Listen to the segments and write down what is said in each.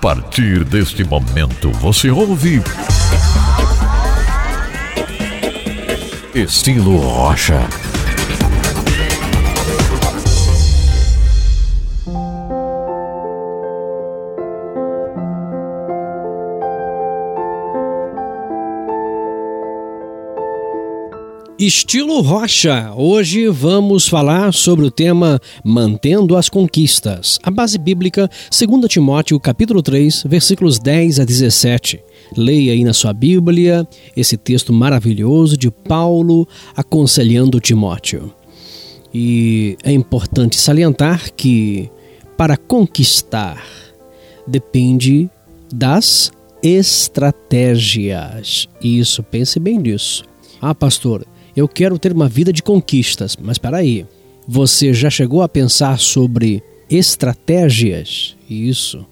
partir deste momento você ouve. Estilo Rocha. Estilo Rocha. Hoje vamos falar sobre o tema Mantendo as Conquistas. A base bíblica, 2 Timóteo, capítulo 3, versículos 10 a 17. Leia aí na sua Bíblia esse texto maravilhoso de Paulo aconselhando Timóteo. E é importante salientar que para conquistar depende das estratégias. Isso, pense bem nisso. Ah, pastor, eu quero ter uma vida de conquistas. Mas para aí, você já chegou a pensar sobre estratégias? Isso.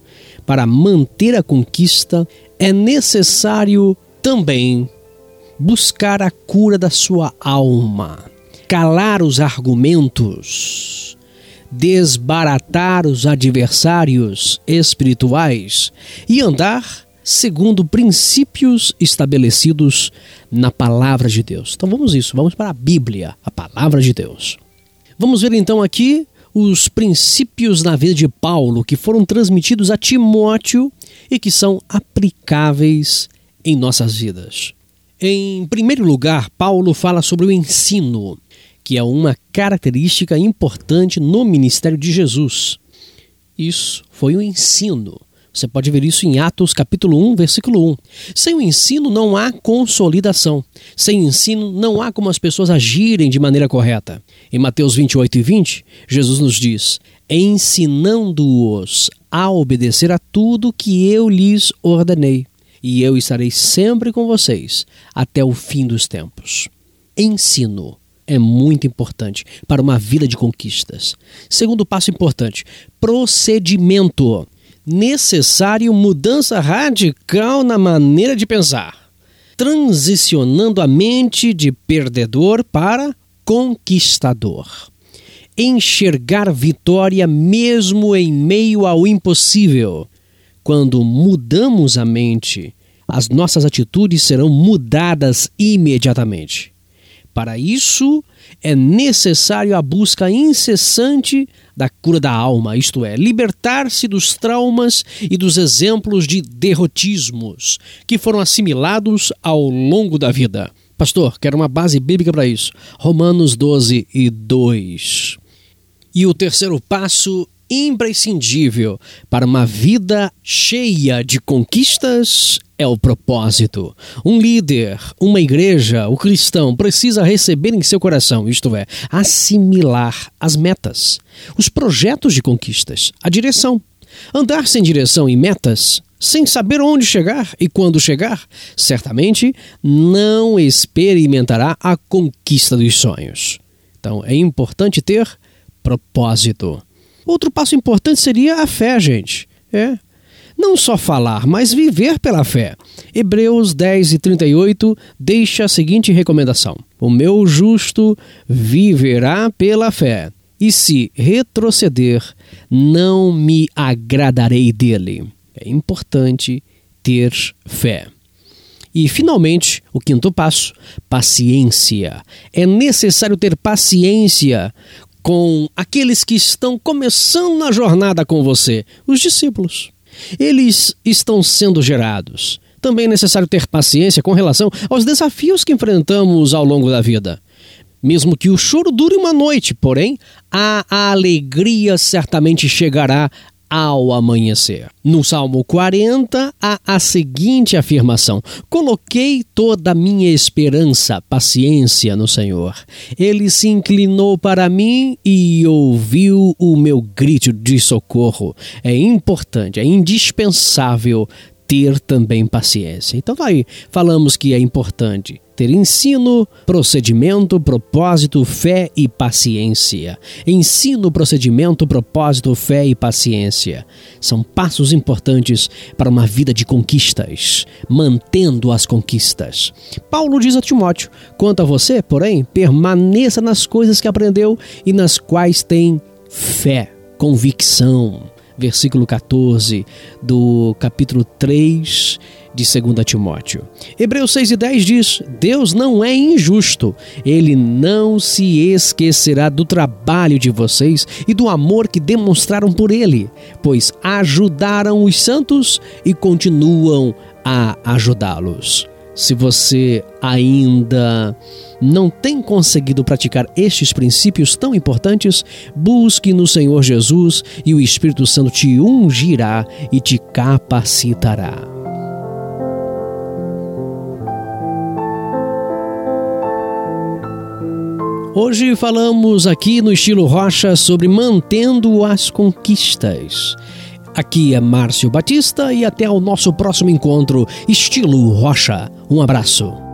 Para manter a conquista é necessário também buscar a cura da sua alma, calar os argumentos, desbaratar os adversários espirituais e andar segundo princípios estabelecidos na palavra de Deus. Então vamos isso, vamos para a Bíblia, a palavra de Deus. Vamos ver então aqui os princípios na vida de Paulo que foram transmitidos a Timóteo e que são aplicáveis em nossas vidas. Em primeiro lugar, Paulo fala sobre o ensino, que é uma característica importante no ministério de Jesus. Isso foi o ensino. Você pode ver isso em Atos capítulo 1, versículo 1. Sem o ensino não há consolidação. Sem ensino não há como as pessoas agirem de maneira correta. Em Mateus 28 e 20, Jesus nos diz: ensinando-os a obedecer a tudo que eu lhes ordenei, e eu estarei sempre com vocês até o fim dos tempos. Ensino é muito importante para uma vida de conquistas. Segundo passo importante: procedimento necessário mudança radical na maneira de pensar, transicionando a mente de perdedor para conquistador. Enxergar vitória mesmo em meio ao impossível. Quando mudamos a mente, as nossas atitudes serão mudadas imediatamente. Para isso, é necessário a busca incessante da cura da alma, isto é, libertar-se dos traumas e dos exemplos de derrotismos que foram assimilados ao longo da vida. Pastor, quero uma base bíblica para isso. Romanos 12 e 2. E o terceiro passo imprescindível para uma vida cheia de conquistas é o propósito. Um líder, uma igreja, o cristão precisa receber em seu coração, isto é, assimilar as metas, os projetos de conquistas, a direção. Andar sem direção e metas, sem saber onde chegar e quando chegar, certamente não experimentará a conquista dos sonhos. Então é importante ter propósito. Outro passo importante seria a fé, gente. É. Não só falar, mas viver pela fé. Hebreus 10 e 38 deixa a seguinte recomendação: O meu justo viverá pela fé, e se retroceder, não me agradarei dele. É importante ter fé. E, finalmente, o quinto passo: paciência. É necessário ter paciência com aqueles que estão começando na jornada com você, os discípulos. Eles estão sendo gerados. Também é necessário ter paciência com relação aos desafios que enfrentamos ao longo da vida. Mesmo que o choro dure uma noite, porém, a alegria certamente chegará ao amanhecer. No Salmo 40 há a seguinte afirmação: Coloquei toda a minha esperança, paciência no Senhor. Ele se inclinou para mim e ouviu o meu grito de socorro. É importante, é indispensável ter também paciência. Então, aí, falamos que é importante ter ensino, procedimento, propósito, fé e paciência. Ensino, procedimento, propósito, fé e paciência. São passos importantes para uma vida de conquistas, mantendo as conquistas. Paulo diz a Timóteo: quanto a você, porém, permaneça nas coisas que aprendeu e nas quais tem fé, convicção versículo 14 do capítulo 3 de 2 Timóteo. Hebreus 6 e 10 diz: Deus não é injusto, ele não se esquecerá do trabalho de vocês e do amor que demonstraram por ele, pois ajudaram os santos e continuam a ajudá-los. Se você ainda não tem conseguido praticar estes princípios tão importantes, busque no Senhor Jesus e o Espírito Santo te ungirá e te capacitará. Hoje falamos aqui no estilo Rocha sobre mantendo as conquistas. Aqui é Márcio Batista e até o nosso próximo encontro, estilo Rocha. Um abraço.